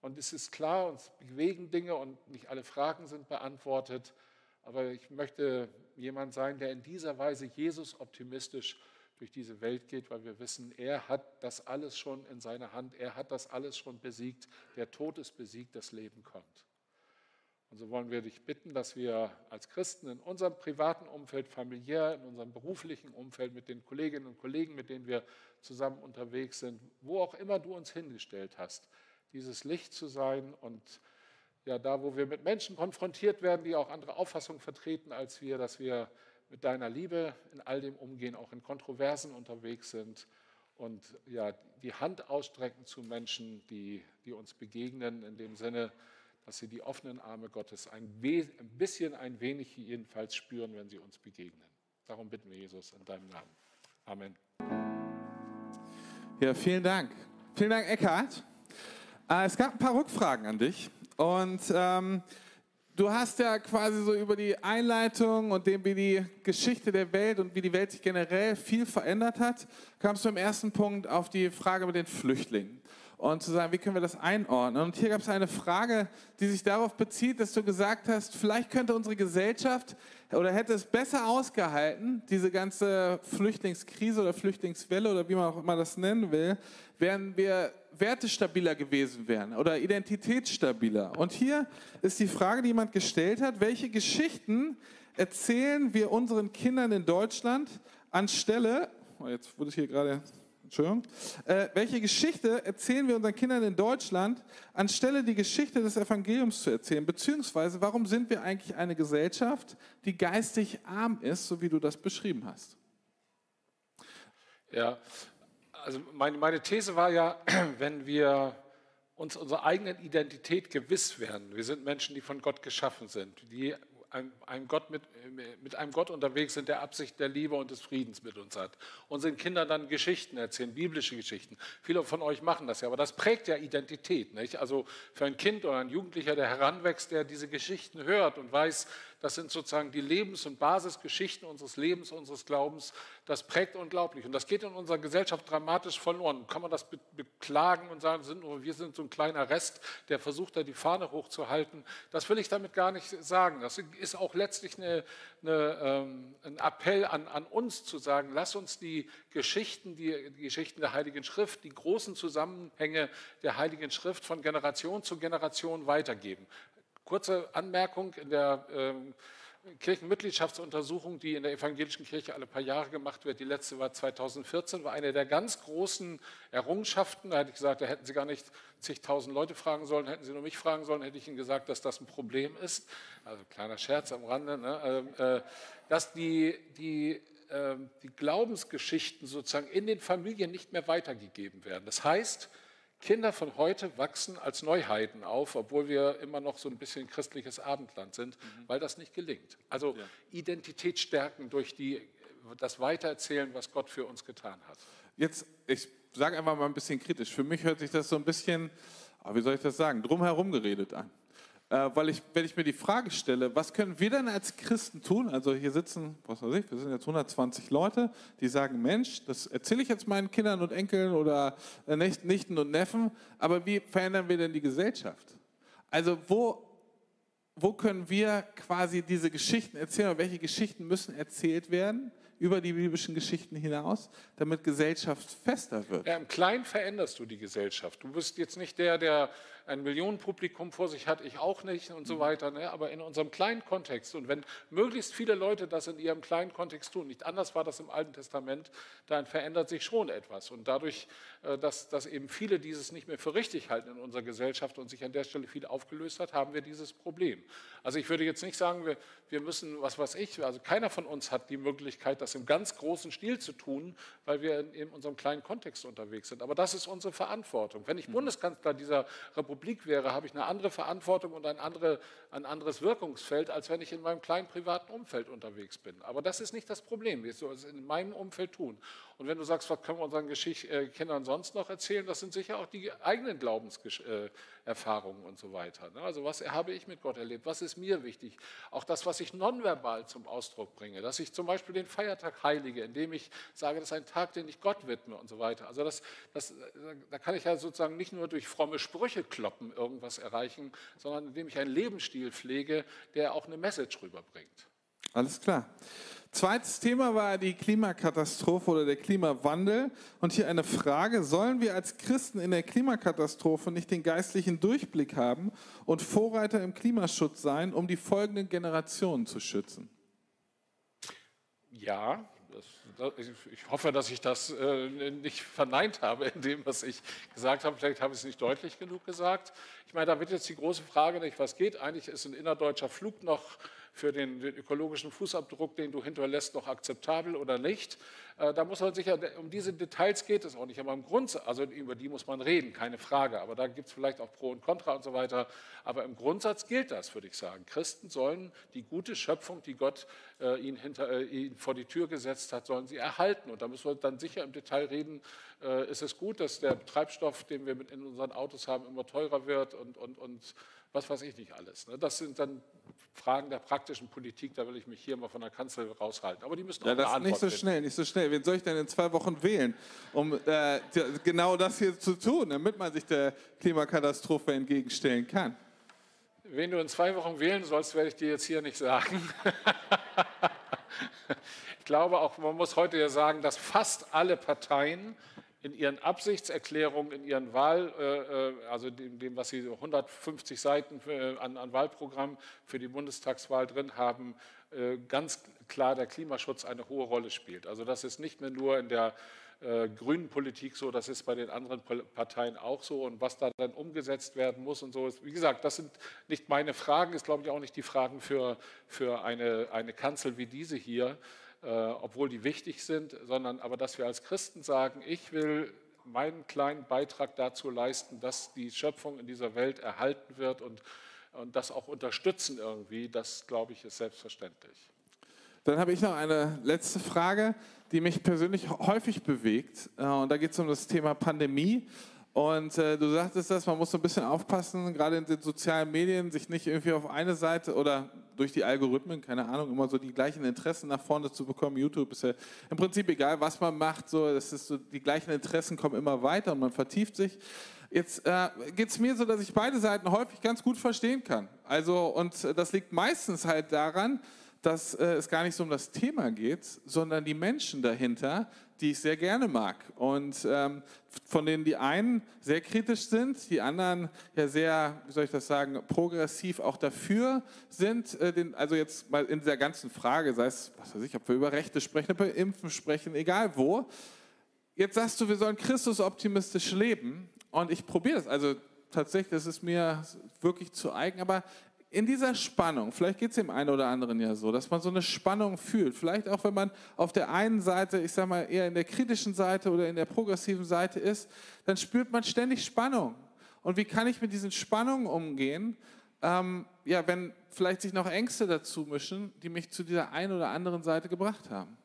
Und es ist klar, uns bewegen Dinge und nicht alle Fragen sind beantwortet. Aber ich möchte jemand sein, der in dieser Weise Jesus optimistisch durch diese Welt geht, weil wir wissen, er hat das alles schon in seiner Hand, er hat das alles schon besiegt. Der Tod ist besiegt, das Leben kommt. Und so wollen wir dich bitten, dass wir als Christen in unserem privaten Umfeld, familiär, in unserem beruflichen Umfeld, mit den Kolleginnen und Kollegen, mit denen wir zusammen unterwegs sind, wo auch immer du uns hingestellt hast, dieses Licht zu sein und ja, da, wo wir mit Menschen konfrontiert werden, die auch andere Auffassungen vertreten als wir, dass wir mit deiner Liebe in all dem umgehen, auch in Kontroversen unterwegs sind und ja, die Hand ausstrecken zu Menschen, die, die uns begegnen, in dem Sinne, dass sie die offenen Arme Gottes ein, ein bisschen, ein wenig jedenfalls spüren, wenn sie uns begegnen. Darum bitten wir Jesus in deinem Namen. Amen. Ja, vielen Dank. Vielen Dank, Eckhard. Äh, es gab ein paar Rückfragen an dich und ähm, Du hast ja quasi so über die Einleitung und dem, wie die Geschichte der Welt und wie die Welt sich generell viel verändert hat, kamst du im ersten Punkt auf die Frage mit den Flüchtlingen und zu sagen, wie können wir das einordnen? Und hier gab es eine Frage, die sich darauf bezieht, dass du gesagt hast, vielleicht könnte unsere Gesellschaft oder hätte es besser ausgehalten, diese ganze Flüchtlingskrise oder Flüchtlingswelle oder wie man auch immer das nennen will, wären wir wertestabiler gewesen wären oder identitätsstabiler. Und hier ist die Frage, die jemand gestellt hat, welche Geschichten erzählen wir unseren Kindern in Deutschland anstelle, oh, jetzt wurde ich hier gerade, Entschuldigung, äh, welche Geschichte erzählen wir unseren Kindern in Deutschland, anstelle die Geschichte des Evangeliums zu erzählen? Beziehungsweise, warum sind wir eigentlich eine Gesellschaft, die geistig arm ist, so wie du das beschrieben hast? Ja, also meine, meine These war ja, wenn wir uns unserer eigenen Identität gewiss werden, wir sind Menschen, die von Gott geschaffen sind, die einem, Gott mit, mit einem Gott unterwegs sind, der Absicht der Liebe und des Friedens mit uns hat. Unseren Kindern dann Geschichten erzählen, biblische Geschichten. Viele von euch machen das ja, aber das prägt ja Identität. Nicht? Also für ein Kind oder ein Jugendlicher, der heranwächst, der diese Geschichten hört und weiß, das sind sozusagen die Lebens- und Basisgeschichten unseres Lebens, unseres Glaubens. Das prägt unglaublich. Und das geht in unserer Gesellschaft dramatisch verloren. Kann man das beklagen und sagen, wir sind so ein kleiner Rest, der versucht, da die Fahne hochzuhalten. Das will ich damit gar nicht sagen. Das ist auch letztlich eine, eine, ähm, ein Appell an, an, uns zu sagen, lass uns die Geschichten, die, die Geschichten der Heiligen Schrift, die großen Zusammenhänge der Heiligen Schrift von Generation zu Generation weitergeben. Kurze Anmerkung in der ähm, Kirchenmitgliedschaftsuntersuchung, die in der evangelischen Kirche alle paar Jahre gemacht wird. Die letzte war 2014, war eine der ganz großen Errungenschaften. Da hätte ich gesagt, da hätten Sie gar nicht zigtausend Leute fragen sollen, hätten Sie nur mich fragen sollen, hätte ich Ihnen gesagt, dass das ein Problem ist. Also kleiner Scherz am Rande, ne? Ähm, äh, dass die, die, äh, die Glaubensgeschichten sozusagen in den Familien nicht mehr weitergegeben werden. Das heißt, Kinder von heute wachsen als Neuheiten auf, obwohl wir immer noch so ein bisschen christliches Abendland sind, mhm. weil das nicht gelingt. Also ja. Identität stärken durch die, das Weitererzählen, was Gott für uns getan hat. Jetzt, ich sage einfach mal ein bisschen kritisch. Für mich hört sich das so ein bisschen, ah, wie soll ich das sagen, drumherum geredet an. Äh, weil ich, wenn ich mir die Frage stelle, was können wir denn als Christen tun? Also hier sitzen, was weiß ich, wir sind jetzt 120 Leute, die sagen, Mensch, das erzähle ich jetzt meinen Kindern und Enkeln oder äh, Nichten und Neffen, aber wie verändern wir denn die Gesellschaft? Also wo, wo können wir quasi diese Geschichten erzählen oder welche Geschichten müssen erzählt werden? über die biblischen Geschichten hinaus, damit Gesellschaft fester wird. Ja, Im Kleinen veränderst du die Gesellschaft. Du bist jetzt nicht der, der ein Millionenpublikum vor sich hat, ich auch nicht und so mhm. weiter. Ne? Aber in unserem kleinen Kontext und wenn möglichst viele Leute das in ihrem kleinen Kontext tun, nicht anders war das im Alten Testament, dann verändert sich schon etwas. Und dadurch, äh, dass, dass eben viele dieses nicht mehr für richtig halten in unserer Gesellschaft und sich an der Stelle viel aufgelöst hat, haben wir dieses Problem. Also ich würde jetzt nicht sagen, wir, wir müssen, was weiß ich, also keiner von uns hat die Möglichkeit, das im ganz großen Stil zu tun, weil wir in, in unserem kleinen Kontext unterwegs sind. Aber das ist unsere Verantwortung. Wenn ich mhm. Bundeskanzler dieser Republik wäre, habe ich eine andere Verantwortung und ein, andere, ein anderes Wirkungsfeld, als wenn ich in meinem kleinen privaten Umfeld unterwegs bin. Aber das ist nicht das Problem. Ich soll es in meinem Umfeld tun. Und wenn du sagst, was können wir unseren Geschicht äh, Kindern sonst noch erzählen, das sind sicher auch die eigenen Glaubenserfahrungen und so weiter. Ne? Also was habe ich mit Gott erlebt? Was ist mir wichtig? Auch das, was ich nonverbal zum Ausdruck bringe. Dass ich zum Beispiel den Feiertag heilige, indem ich sage, das ist ein Tag, den ich Gott widme und so weiter. Also das, das, da kann ich ja sozusagen nicht nur durch fromme Sprüche kloppen irgendwas erreichen, sondern indem ich einen Lebensstil pflege, der auch eine Message rüberbringt. Alles klar. Zweites Thema war die Klimakatastrophe oder der Klimawandel. Und hier eine Frage, sollen wir als Christen in der Klimakatastrophe nicht den geistlichen Durchblick haben und Vorreiter im Klimaschutz sein, um die folgenden Generationen zu schützen? Ja, das, ich hoffe, dass ich das äh, nicht verneint habe in dem, was ich gesagt habe. Vielleicht habe ich es nicht deutlich genug gesagt. Ich meine, da wird jetzt die große Frage nicht, was geht. Eigentlich ist ein innerdeutscher Flug noch für den, den ökologischen Fußabdruck, den du hinterlässt, noch akzeptabel oder nicht. Äh, da muss man sicher, um diese Details geht es auch nicht, aber im Grundsatz, also über die muss man reden, keine Frage. Aber da gibt es vielleicht auch Pro und Contra und so weiter. Aber im Grundsatz gilt das, würde ich sagen. Christen sollen die gute Schöpfung, die Gott äh, ihnen, hinter, äh, ihnen vor die Tür gesetzt hat, sollen sie erhalten. Und da müssen wir dann sicher im Detail reden, äh, ist es gut, dass der Treibstoff, den wir in unseren Autos haben, immer teurer wird und, und, und was weiß ich nicht alles. Ne? Das sind dann Fragen der praktischen Politik, da will ich mich hier mal von der Kanzlerin raushalten. Aber die müssen auch ja, das eine Antwort nicht so finden. schnell, nicht so schnell. Wen soll ich denn in zwei Wochen wählen, um äh, genau das hier zu tun, damit man sich der Klimakatastrophe entgegenstellen kann? Wen du in zwei Wochen wählen sollst, werde ich dir jetzt hier nicht sagen. ich glaube auch, man muss heute ja sagen, dass fast alle Parteien in ihren Absichtserklärungen, in ihren Wahl, äh, äh also dem, dem, was sie 150 Seiten für, an, an, Wahlprogramm für die Bundestagswahl drin haben, äh, ganz klar der Klimaschutz eine hohe Rolle spielt. Also das ist nicht mehr nur in der äh, grünen Politik so, das ist bei den anderen Parteien auch so. Und was da dann umgesetzt werden muss und so ist, wie gesagt, das sind nicht meine Fragen, ist glaube ich auch nicht die Fragen für, für eine, eine Kanzel wie diese hier. Äh, obwohl die wichtig sind, sondern aber, dass wir als Christen sagen, ich will meinen kleinen Beitrag dazu leisten, dass die Schöpfung in dieser Welt erhalten wird und, und das auch unterstützen irgendwie, das glaube ich ist selbstverständlich. Dann habe ich noch eine letzte Frage, die mich persönlich häufig bewegt. Äh, und da geht es um das Thema Pandemie. Und äh, du sagtest das, man muss so ein bisschen aufpassen, gerade in den sozialen Medien, sich nicht irgendwie auf eine Seite oder durch die Algorithmen, keine Ahnung, immer so die gleichen Interessen nach vorne zu bekommen. YouTube ist ja im Prinzip egal, was man macht, so, das ist so, die gleichen Interessen kommen immer weiter und man vertieft sich. Jetzt äh, geht es mir so, dass ich beide Seiten häufig ganz gut verstehen kann. Also, und das liegt meistens halt daran, dass äh, es gar nicht so um das Thema geht, sondern die Menschen dahinter, die ich sehr gerne mag. Und ähm, von denen die einen sehr kritisch sind, die anderen ja sehr, wie soll ich das sagen, progressiv auch dafür sind. Äh, den, also jetzt mal in dieser ganzen Frage, sei es, was weiß ich, ob wir über Rechte sprechen, ob wir Impfen sprechen, egal wo. Jetzt sagst du, wir sollen Christus optimistisch leben. Und ich probiere das. Also tatsächlich, das ist mir wirklich zu eigen. Aber in dieser Spannung, vielleicht geht es dem einen oder anderen ja so, dass man so eine Spannung fühlt. Vielleicht auch, wenn man auf der einen Seite, ich sage mal, eher in der kritischen Seite oder in der progressiven Seite ist, dann spürt man ständig Spannung. Und wie kann ich mit diesen Spannungen umgehen? Ähm, ja, wenn vielleicht sich noch Ängste dazu mischen, die mich zu dieser einen oder anderen Seite gebracht haben.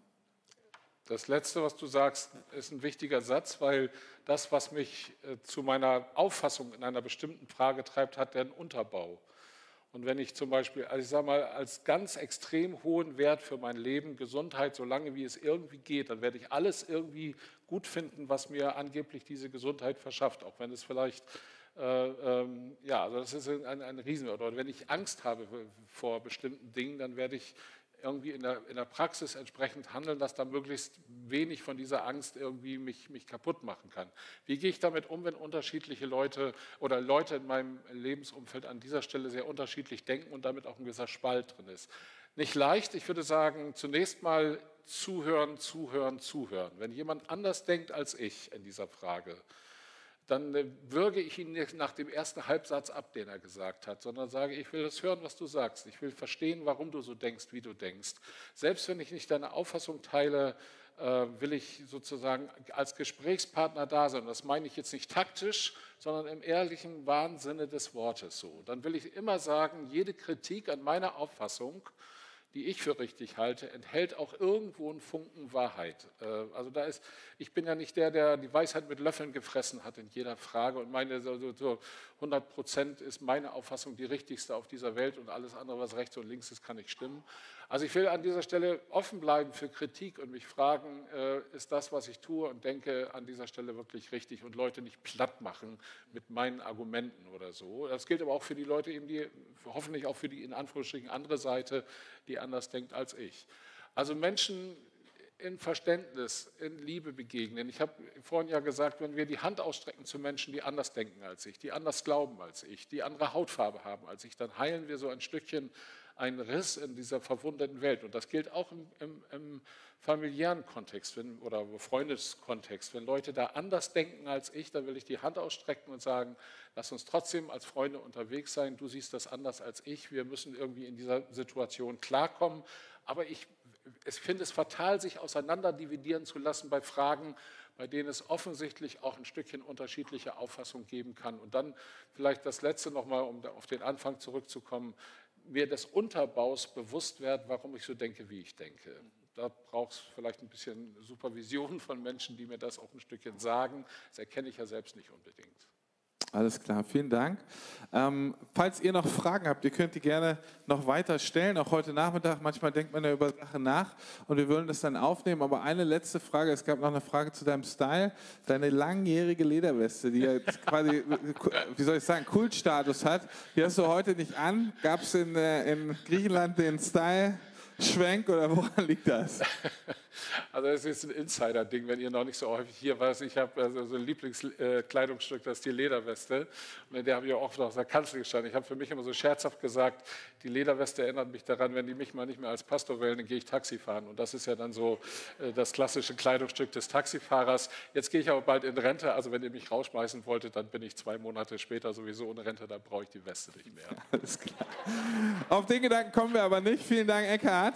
Das Letzte, was du sagst, ist ein wichtiger Satz, weil das, was mich äh, zu meiner Auffassung in einer bestimmten Frage treibt, hat den Unterbau. Und wenn ich zum Beispiel, also ich sage mal, als ganz extrem hohen Wert für mein Leben Gesundheit, solange wie es irgendwie geht, dann werde ich alles irgendwie gut finden, was mir angeblich diese Gesundheit verschafft, auch wenn es vielleicht, äh, ähm, ja, also das ist ein, ein Riesenwert. Oder wenn ich Angst habe vor bestimmten Dingen, dann werde ich irgendwie in der, in der Praxis entsprechend handeln, dass da möglichst wenig von dieser Angst irgendwie mich, mich kaputt machen kann. Wie gehe ich damit um, wenn unterschiedliche Leute oder Leute in meinem Lebensumfeld an dieser Stelle sehr unterschiedlich denken und damit auch ein gewisser Spalt drin ist? Nicht leicht, ich würde sagen, zunächst mal zuhören, zuhören, zuhören. Wenn jemand anders denkt als ich in dieser Frage, dann äh, würge ich ihn nicht nach dem ersten Halbsatz ab, den er gesagt hat, sondern sage, ich will das hören, was du sagst. Ich will verstehen, warum du so denkst, wie du denkst. Selbst wenn ich nicht deine Auffassung teile, äh, will ich sozusagen als Gesprächspartner da sein. Das meine ich jetzt nicht taktisch, sondern im ehrlichen, wahren Sinne des Wortes so. Dann will ich immer sagen, jede Kritik an meiner Auffassung die ich für richtig halte, enthält auch irgendwo einen Funken Wahrheit. Äh, also da ist, ich bin ja nicht der, der die Weisheit mit Löffeln gefressen hat in jeder Frage und meine so, so 100 Prozent ist meine Auffassung die richtigste auf dieser Welt und alles andere, was rechts und links ist, kann nicht stimmen. Also ich will an dieser Stelle offen bleiben für Kritik und mich fragen, äh, ist das, was ich tue und denke, an dieser Stelle wirklich richtig und Leute nicht platt machen mit meinen Argumenten oder so. Das gilt aber auch für die Leute, eben die, hoffentlich auch für die in Anführungsstrichen andere Seite, die anders denkt als ich. Also Menschen in Verständnis, in Liebe begegnen. Ich habe vorhin ja gesagt, wenn wir die Hand ausstrecken zu Menschen, die anders denken als ich, die anders glauben als ich, die andere Hautfarbe haben als ich, dann heilen wir so ein Stückchen ein Riss in dieser verwundeten Welt. Und das gilt auch im, im, im familiären Kontext wenn, oder Freundeskontext. Wenn Leute da anders denken als ich, dann will ich die Hand ausstrecken und sagen, lass uns trotzdem als Freunde unterwegs sein. Du siehst das anders als ich. Wir müssen irgendwie in dieser Situation klarkommen. Aber ich, ich finde es fatal, sich auseinanderdividieren zu lassen bei Fragen, bei denen es offensichtlich auch ein Stückchen unterschiedliche Auffassung geben kann. Und dann vielleicht das Letzte nochmal, um auf den Anfang zurückzukommen mir des Unterbaus bewusst werden, warum ich so denke, wie ich denke. Da braucht es vielleicht ein bisschen Supervision von Menschen, die mir das auch ein Stückchen sagen. Das erkenne ich ja selbst nicht unbedingt. Alles klar, vielen Dank. Ähm, falls ihr noch Fragen habt, ihr könnt die gerne noch weiter stellen, auch heute Nachmittag. Manchmal denkt man ja über Sachen nach und wir wollen das dann aufnehmen. Aber eine letzte Frage, es gab noch eine Frage zu deinem Style. Deine langjährige Lederweste, die jetzt quasi, wie soll ich sagen, Kultstatus hat, die hast du heute nicht an. Gab es in, äh, in Griechenland den Style? Schwenk oder woran liegt das? Also es ist ein Insider-Ding, wenn ihr noch nicht so häufig hier warst. Ich habe also so ein Lieblingskleidungsstück, das ist die Lederweste. Und in der habe ich auch oft auf der Kanzel gestanden. Ich habe für mich immer so scherzhaft gesagt, die Lederweste erinnert mich daran, wenn die mich mal nicht mehr als Pastor wählen, dann gehe ich Taxi fahren. Und das ist ja dann so äh, das klassische Kleidungsstück des Taxifahrers. Jetzt gehe ich aber bald in Rente. Also wenn ihr mich rausschmeißen wolltet, dann bin ich zwei Monate später sowieso in Rente. Dann brauche ich die Weste nicht mehr. Alles klar. Auf den Gedanken kommen wir aber nicht. Vielen Dank, Eckhard.